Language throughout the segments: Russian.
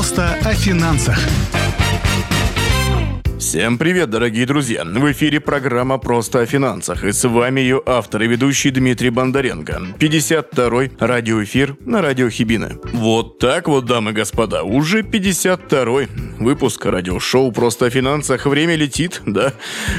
Просто о финансах. Всем привет, дорогие друзья! В эфире программа «Просто о финансах» и с вами ее автор и ведущий Дмитрий Бондаренко. 52-й радиоэфир на радио Хибины. Вот так вот, дамы и господа, уже 52-й выпуск радиошоу «Просто о финансах». Время летит, да,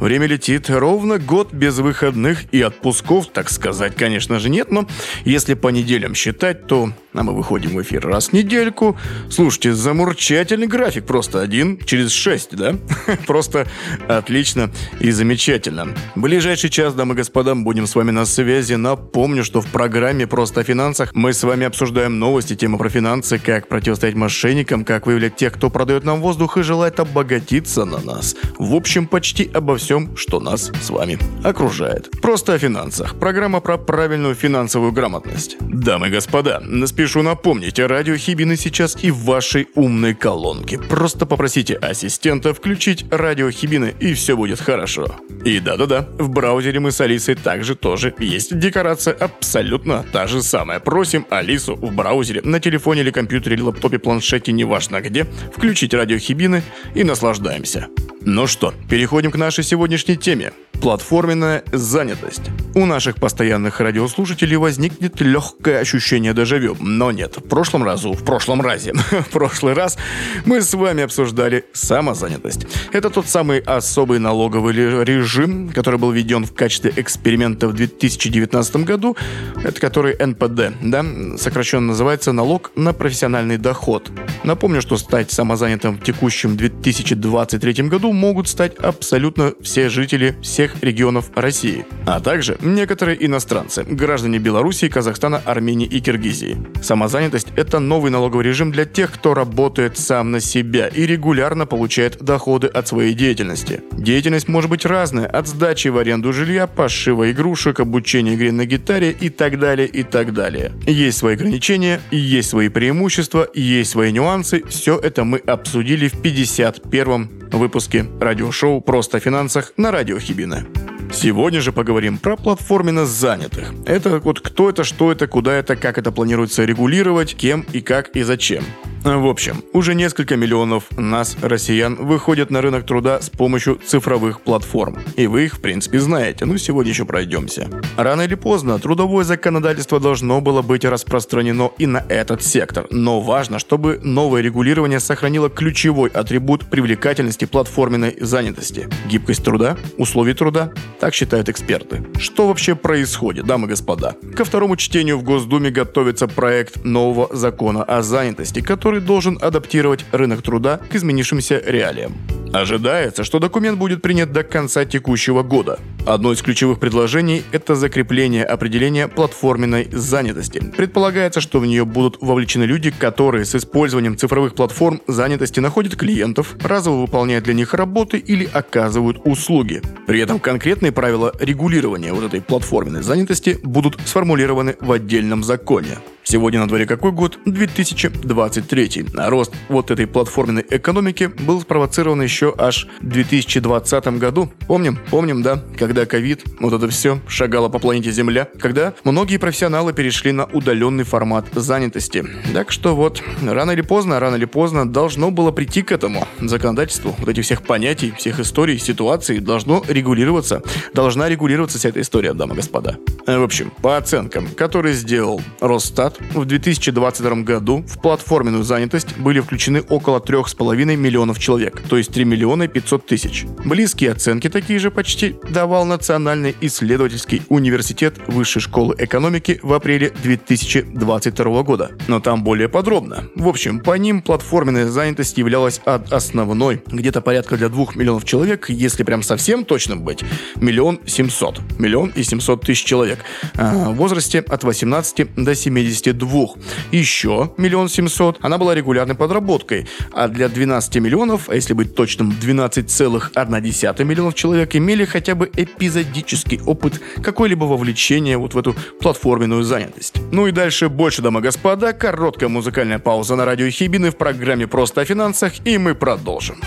время летит. Ровно год без выходных и отпусков, так сказать, конечно же, нет, но если по неделям считать, то а мы выходим в эфир раз в недельку. Слушайте, замурчательный график, просто один через шесть, да? Просто отлично и замечательно. ближайший час, дамы и господа, будем с вами на связи. Напомню, что в программе «Просто о финансах» мы с вами обсуждаем новости, темы про финансы, как противостоять мошенникам, как выявлять тех, кто продает нам воздух и желает обогатиться на нас. В общем, почти обо всем, что нас с вами окружает. «Просто о финансах» – программа про правильную финансовую грамотность. Дамы и господа, спешу напомнить, радио Хибины сейчас и в вашей умной колонке. Просто попросите ассистента включить радио Хибины, и все будет хорошо. И да-да-да, в браузере мы с Алисой также тоже есть декорация абсолютно та же самая. Просим Алису в браузере, на телефоне или компьютере, или лаптопе, планшете, неважно где, включить радио Хибины и наслаждаемся. Ну что, переходим к нашей сегодняшней теме. Платформенная занятость. У наших постоянных радиослушателей возникнет легкое ощущение дежавю, но нет. В прошлом разу, в прошлом разе, в прошлый раз мы с вами обсуждали самозанятость. Это тот самый особый налоговый режим, который был введен в качестве эксперимента в 2019 году, это который НПД, да, сокращенно называется налог на профессиональный доход. Напомню, что стать самозанятым в текущем 2023 году могут стать абсолютно все жители всех регионов России, а также некоторые иностранцы, граждане Белоруссии, Казахстана, Армении и Киргизии. Самозанятость – это новый налоговый режим для тех, кто работает сам на себя и регулярно получает доходы от своей деятельности. Деятельность может быть разная – от сдачи в аренду жилья, пошива игрушек, обучения игре на гитаре и так далее, и так далее. Есть свои ограничения, есть свои преимущества, есть свои нюансы. Все это мы обсудили в 51 выпуске радиошоу «Просто о финансах» на радио Хибина. Сегодня же поговорим про платформенно занятых. Это вот кто это, что это, куда это, как это планируется регулировать, кем и как и зачем. В общем, уже несколько миллионов нас, россиян, выходят на рынок труда с помощью цифровых платформ. И вы их, в принципе, знаете, но сегодня еще пройдемся. Рано или поздно трудовое законодательство должно было быть распространено и на этот сектор. Но важно, чтобы новое регулирование сохранило ключевой атрибут привлекательности платформенной занятости. Гибкость труда, условий труда, так считают эксперты. Что вообще происходит, дамы и господа? Ко второму чтению в Госдуме готовится проект нового закона о занятости, который который должен адаптировать рынок труда к изменившимся реалиям. Ожидается, что документ будет принят до конца текущего года. Одно из ключевых предложений – это закрепление определения платформенной занятости. Предполагается, что в нее будут вовлечены люди, которые с использованием цифровых платформ занятости находят клиентов, разово выполняют для них работы или оказывают услуги. При этом конкретные правила регулирования вот этой платформенной занятости будут сформулированы в отдельном законе. Сегодня на дворе какой год? 2023. А рост вот этой платформенной экономики был спровоцирован еще аж в 2020 году. Помним? Помним, да? Когда ковид, вот это все шагало по планете Земля. Когда многие профессионалы перешли на удаленный формат занятости. Так что вот, рано или поздно, рано или поздно должно было прийти к этому законодательству. Вот этих всех понятий, всех историй, ситуаций должно регулироваться. Должна регулироваться вся эта история, дамы и господа. В общем, по оценкам, которые сделал Росстат, назад, в 2022 году, в платформенную занятость были включены около 3,5 миллионов человек, то есть 3 миллиона 500 тысяч. Близкие оценки такие же почти давал Национальный исследовательский университет Высшей школы экономики в апреле 2022 года. Но там более подробно. В общем, по ним платформенная занятость являлась от основной, где-то порядка для 2 миллионов человек, если прям совсем точным быть, миллион семьсот. Миллион и семьсот тысяч человек. А, в возрасте от 18 до 70 52. Еще миллион семьсот она была регулярной подработкой, а для 12 миллионов, а если быть точным, 12,1 миллионов человек имели хотя бы эпизодический опыт какой-либо вовлечения вот в эту платформенную занятость. Ну и дальше больше, дамы и господа, короткая музыкальная пауза на радио Хибины в программе «Просто о финансах» и мы продолжим.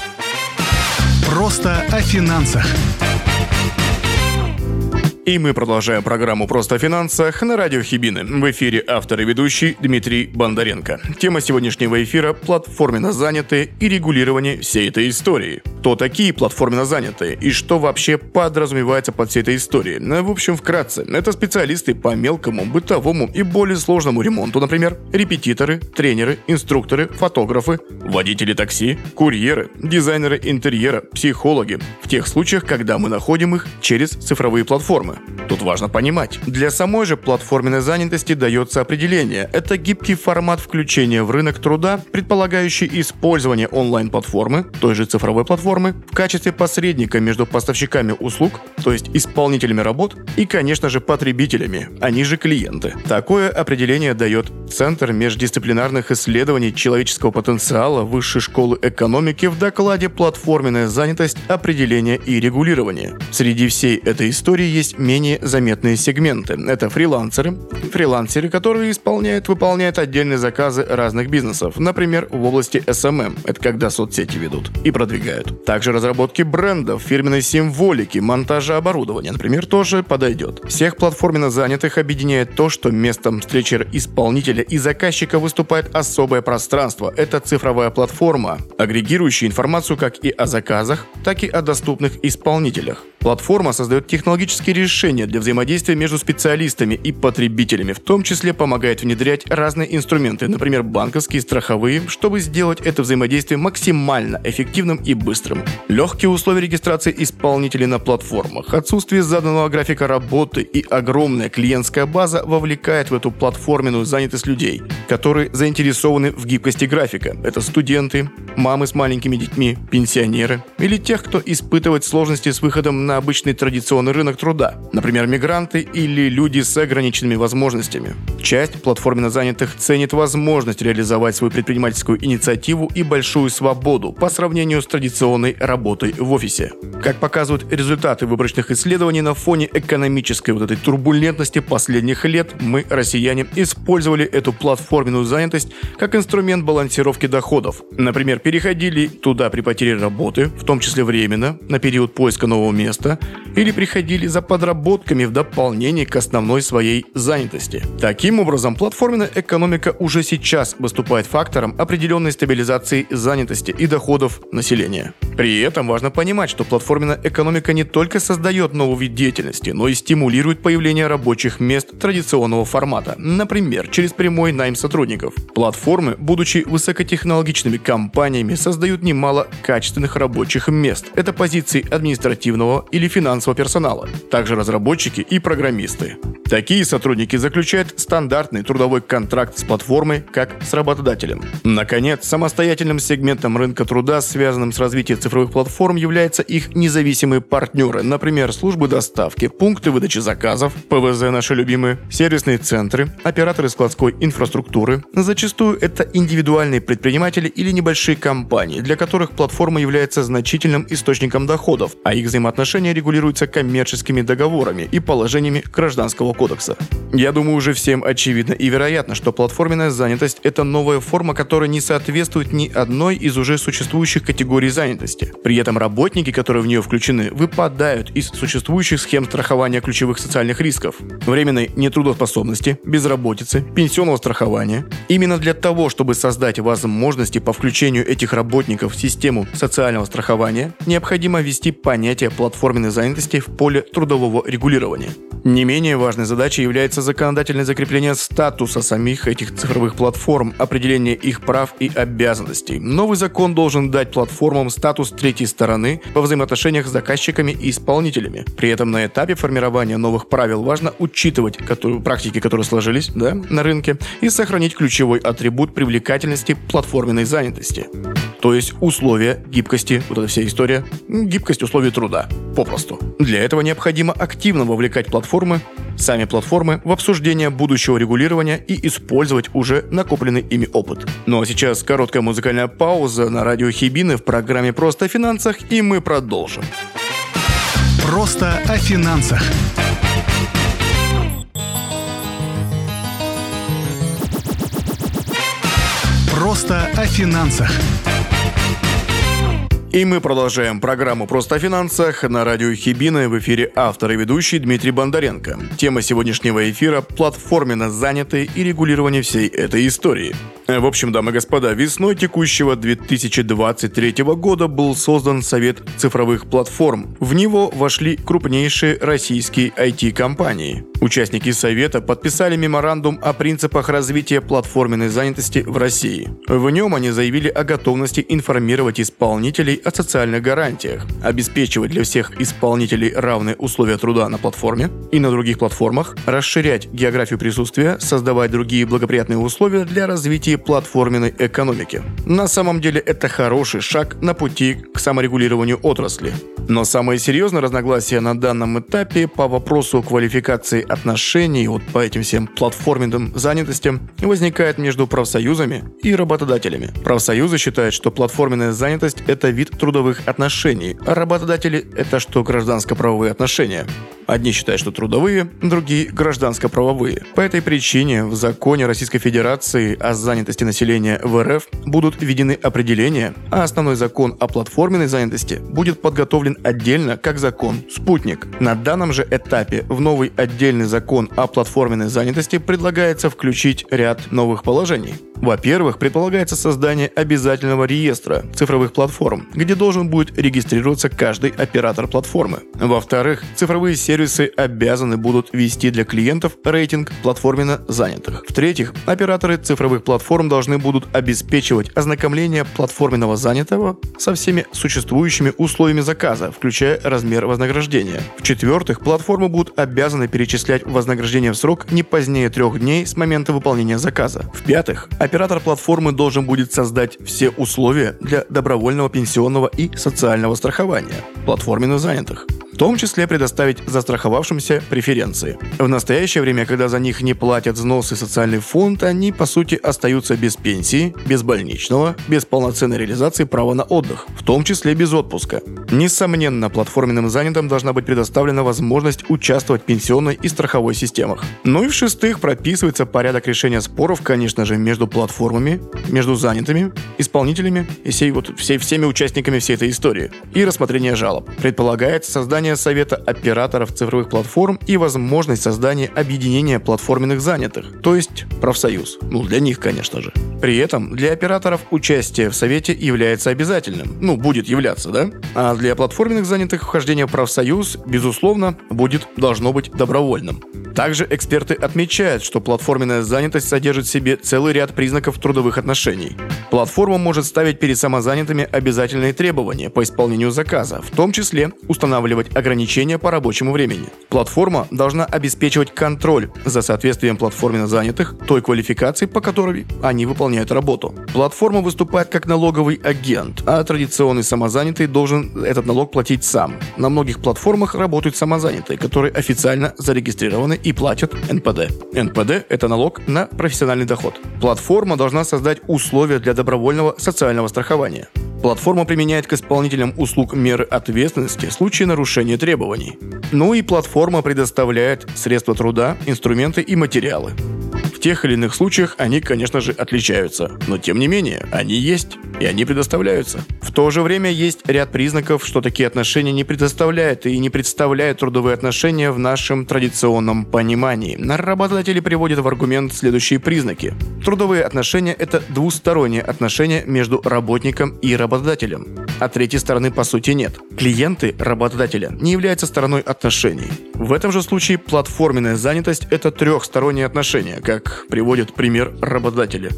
Просто о финансах. И мы продолжаем программу «Просто о финансах» на радио Хибины. В эфире автор и ведущий Дмитрий Бондаренко. Тема сегодняшнего эфира – платформенно занятые и регулирование всей этой истории. Кто такие платформенно занятые и что вообще подразумевается под всей этой историей? Ну, в общем, вкратце, это специалисты по мелкому, бытовому и более сложному ремонту, например, репетиторы, тренеры, инструкторы, фотографы, водители такси, курьеры, дизайнеры интерьера, психологи. В тех случаях, когда мы находим их через цифровые платформы. Тут важно понимать, для самой же платформенной занятости дается определение. Это гибкий формат включения в рынок труда, предполагающий использование онлайн-платформы, той же цифровой платформы, в качестве посредника между поставщиками услуг, то есть исполнителями работ, и, конечно же, потребителями, они же клиенты. Такое определение дает Центр междисциплинарных исследований человеческого потенциала Высшей школы экономики в докладе «Платформенная занятость. Определение и регулирование». Среди всей этой истории есть менее заметные сегменты. Это фрилансеры, фрилансеры, которые исполняют, выполняют отдельные заказы разных бизнесов, например, в области SMM, это когда соцсети ведут, и продвигают. Также разработки брендов, фирменной символики, монтажа оборудования, например, тоже подойдет. Всех платформенно занятых объединяет то, что местом встречи исполнителя и заказчика выступает особое пространство. Это цифровая платформа, агрегирующая информацию как и о заказах, так и о доступных исполнителях. Платформа создает технологические решения для взаимодействия между специалистами и потребителями, в том числе помогает внедрять разные инструменты, например, банковские, страховые, чтобы сделать это взаимодействие максимально эффективным и быстрым. Легкие условия регистрации исполнителей на платформах, отсутствие заданного графика работы и огромная клиентская база вовлекает в эту платформенную занятость людей, которые заинтересованы в гибкости графика. Это студенты, мамы с маленькими детьми, пенсионеры или тех, кто испытывает сложности с выходом на обычный традиционный рынок труда, например, мигранты или люди с ограниченными возможностями. Часть платформенно занятых ценит возможность реализовать свою предпринимательскую инициативу и большую свободу по сравнению с традиционной работой в офисе. Как показывают результаты выборочных исследований на фоне экономической вот этой турбулентности последних лет, мы, россияне, использовали эту платформенную занятость как инструмент балансировки доходов. Например, переходили туда при потере работы, в том числе временно, на период поиска нового места, или приходили за подработками в дополнение к основной своей занятости. Таким образом, платформенная экономика уже сейчас выступает фактором определенной стабилизации занятости и доходов населения. При этом важно понимать, что платформенная экономика не только создает новый вид деятельности, но и стимулирует появление рабочих мест традиционного формата, например, через прямой найм сотрудников. Платформы, будучи высокотехнологичными компаниями, создают немало качественных рабочих мест. Это позиции административного или финансового персонала, также разработчики и программисты. Такие сотрудники заключают стандартный трудовой контракт с платформой, как с работодателем. Наконец, самостоятельным сегментом рынка труда, связанным с развитием цифровых платформ, являются их независимые партнеры, например, службы доставки, пункты выдачи заказов, ПВЗ наши любимые, сервисные центры, операторы складской инфраструктуры. Зачастую это индивидуальные предприниматели или небольшие компании, для которых платформа является значительным источником доходов, а их взаимоотношения регулируются коммерческими договорами и положениями гражданского кодекса. Я думаю, уже всем очевидно и вероятно, что платформенная занятость – это новая форма, которая не соответствует ни одной из уже существующих категорий занятости. При этом работники, которые в нее включены, выпадают из существующих схем страхования ключевых социальных рисков, временной нетрудоспособности, безработицы, пенсионного страхования. Именно для того, чтобы создать возможности по включению этих работников в систему социального страхования, необходимо ввести понятие платформенной занятости в поле трудового регулирования. Не менее важной задачей является законодательное закрепление статуса самих этих цифровых платформ, определение их прав и обязанностей. Новый закон должен дать платформам статус третьей стороны во взаимоотношениях с заказчиками и исполнителями. При этом на этапе формирования новых правил важно учитывать которые, практики, которые сложились да, на рынке, и сохранить ключевой атрибут привлекательности платформенной занятости. То есть условия гибкости, вот эта вся история, гибкость условий труда, попросту. Для этого необходимо активно вовлекать платформы, сами платформы, в обсуждение будущего регулирования и использовать уже накопленный ими опыт. Ну а сейчас короткая музыкальная пауза на радио Хибины в программе «Просто о финансах» и мы продолжим. Просто о финансах. Просто о финансах. И мы продолжаем программу «Просто о финансах» на радио Хибина в эфире автор и ведущий Дмитрий Бондаренко. Тема сегодняшнего эфира – платформенно занятые и регулирование всей этой истории. В общем, дамы и господа, весной текущего 2023 года был создан Совет цифровых платформ. В него вошли крупнейшие российские IT-компании. Участники Совета подписали меморандум о принципах развития платформенной занятости в России. В нем они заявили о готовности информировать исполнителей о социальных гарантиях, обеспечивать для всех исполнителей равные условия труда на платформе и на других платформах, расширять географию присутствия, создавать другие благоприятные условия для развития платформенной экономики. На самом деле это хороший шаг на пути к саморегулированию отрасли. Но самое серьезное разногласие на данном этапе по вопросу квалификации отношений вот по этим всем платформенным занятостям возникает между профсоюзами и работодателями. Профсоюзы считают, что платформенная занятость – это вид трудовых отношений, работодатели – это что гражданско-правовые отношения. Одни считают, что трудовые, другие – гражданско-правовые. По этой причине в законе Российской Федерации о занятости населения в РФ будут введены определения, а основной закон о платформенной занятости будет подготовлен отдельно как закон «Спутник». На данном же этапе в новый отдельный закон о платформенной занятости предлагается включить ряд новых положений. Во-первых, предполагается создание обязательного реестра цифровых платформ, где должен будет регистрироваться каждый оператор платформы. Во-вторых, цифровые сервисы обязаны будут вести для клиентов рейтинг платформенно занятых. В-третьих, операторы цифровых платформ должны будут обеспечивать ознакомление платформенного занятого со всеми существующими условиями заказа, включая размер вознаграждения. В-четвертых, платформы будут обязаны перечислять вознаграждение в срок не позднее трех дней с момента выполнения заказа. В-пятых, Оператор платформы должен будет создать все условия для добровольного пенсионного и социального страхования. Платформенно занятых в том числе предоставить застраховавшимся преференции. В настоящее время, когда за них не платят взносы социальный фонд, они по сути остаются без пенсии, без больничного, без полноценной реализации права на отдых, в том числе без отпуска. Несомненно, платформенным занятым должна быть предоставлена возможность участвовать в пенсионной и страховой системах. Ну и в-шестых, прописывается порядок решения споров, конечно же, между платформами, между занятыми, исполнителями и всей, вот, всей, всеми участниками всей этой истории и рассмотрение жалоб. Предполагается создание создание Совета операторов цифровых платформ и возможность создания объединения платформенных занятых, то есть профсоюз. Ну, для них, конечно же. При этом для операторов участие в Совете является обязательным. Ну, будет являться, да? А для платформенных занятых вхождение в профсоюз, безусловно, будет, должно быть добровольным. Также эксперты отмечают, что платформенная занятость содержит в себе целый ряд признаков трудовых отношений. Платформа может ставить перед самозанятыми обязательные требования по исполнению заказа, в том числе устанавливать ограничения по рабочему времени. Платформа должна обеспечивать контроль за соответствием платформенно занятых той квалификации, по которой они выполняют работу. Платформа выступает как налоговый агент, а традиционный самозанятый должен этот налог платить сам. На многих платформах работают самозанятые, которые официально зарегистрированы и платят НПД. НПД – это налог на профессиональный доход. Платформа должна создать условия для добровольного социального страхования. Платформа применяет к исполнителям услуг меры ответственности в случае нарушения требований. Ну и платформа предоставляет средства труда, инструменты и материалы. Тех или иных случаях они, конечно же, отличаются, но тем не менее, они есть, и они предоставляются. В то же время есть ряд признаков, что такие отношения не предоставляют и не представляют трудовые отношения в нашем традиционном понимании. Работодатели приводят в аргумент следующие признаки. Трудовые отношения – это двусторонние отношения между работником и работодателем. А третьей стороны по сути нет. Клиенты работодателя не являются стороной отношений. В этом же случае платформенная занятость – это трехсторонние отношения, как приводит пример работодателя.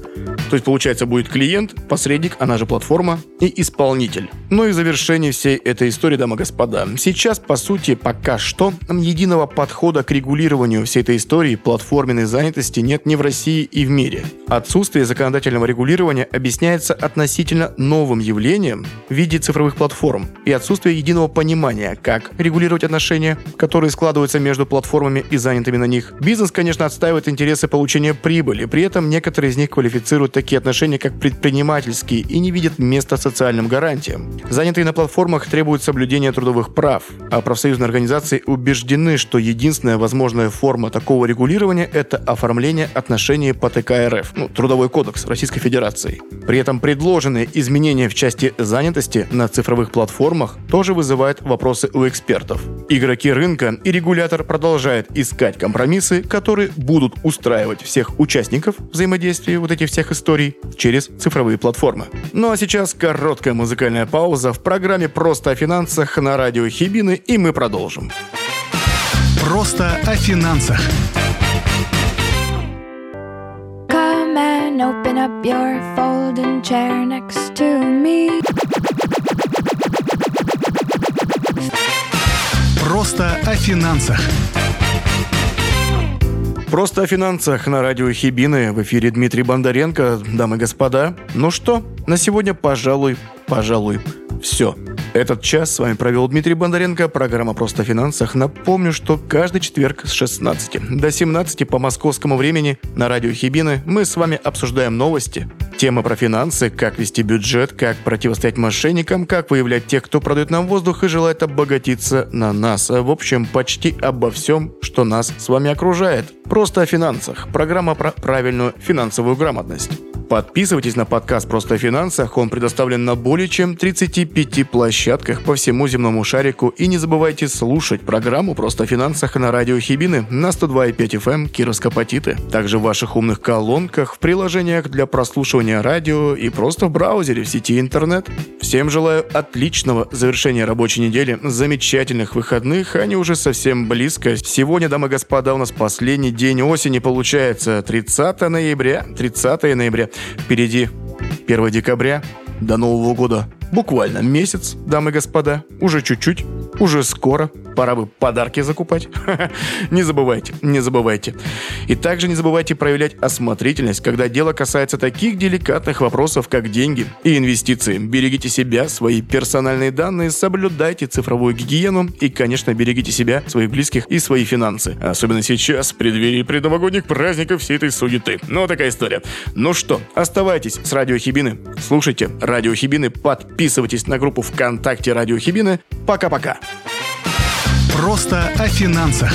То есть, получается, будет клиент, посредник, она же платформа, и исполнитель. Ну и в завершении всей этой истории, дамы и господа, сейчас, по сути, пока что, единого подхода к регулированию всей этой истории платформенной занятости нет ни в России и в мире. Отсутствие законодательного регулирования объясняется относительно новым явлением в виде цифровых платформ и отсутствие единого понимания, как регулировать отношения, которые складываются между платформами и занятыми на них. Бизнес, конечно, отстаивает интересы получения прибыли, при этом некоторые из них квалифицируют такие отношения, как предпринимательские, и не видят места социальным гарантиям. Занятые на платформах требуют соблюдения трудовых прав, а профсоюзные организации убеждены, что единственная возможная форма такого регулирования – это оформление отношений по ТК РФ, ну, Трудовой кодекс Российской Федерации. При этом предложенные изменения в части занятости на цифровых платформах тоже вызывают вопросы у экспертов. Игроки рынка и регулятор продолжают искать компромиссы, которые будут устраивать всех участников взаимодействия вот этих всех историй через цифровые платформы. Ну а сейчас короткая музыкальная пауза в программе «Просто о финансах» на радио Хибины, и мы продолжим. Просто о финансах. Open up your folding chair next to me. Просто о финансах. Просто о финансах на радио Хибины. В эфире Дмитрий Бондаренко. Дамы и господа, ну что, на сегодня, пожалуй, пожалуй, все. Этот час с вами провел Дмитрий Бондаренко, программа «Просто о финансах». Напомню, что каждый четверг с 16 до 17 по московскому времени на радио Хибины мы с вами обсуждаем новости, темы про финансы, как вести бюджет, как противостоять мошенникам, как выявлять тех, кто продает нам воздух и желает обогатиться на нас. В общем, почти обо всем, что нас с вами окружает. Просто о финансах. Программа про правильную финансовую грамотность. Подписывайтесь на подкаст «Просто о финансах». Он предоставлен на более чем 35 площадках по всему земному шарику. И не забывайте слушать программу «Просто о финансах» на радио Хибины на 102,5 FM Кировска-Патиты. Также в ваших умных колонках, в приложениях для прослушивания радио и просто в браузере в сети интернет. Всем желаю отличного завершения рабочей недели, замечательных выходных, они уже совсем близко. Сегодня, дамы и господа, у нас последний день осени получается 30 ноября. 30 ноября. Впереди 1 декабря. До Нового года буквально месяц, дамы и господа. Уже чуть-чуть, уже скоро. Пора бы подарки закупать. не забывайте, не забывайте. И также не забывайте проявлять осмотрительность, когда дело касается таких деликатных вопросов, как деньги и инвестиции. Берегите себя, свои персональные данные, соблюдайте цифровую гигиену и, конечно, берегите себя, своих близких и свои финансы. Особенно сейчас, в преддверии предновогодних праздников всей этой суеты. Ну, такая история. Ну что, оставайтесь с Радио Хибины. Слушайте Радио Хибины, подписывайтесь на группу ВКонтакте Радио Хибины. Пока-пока. Просто о финансах.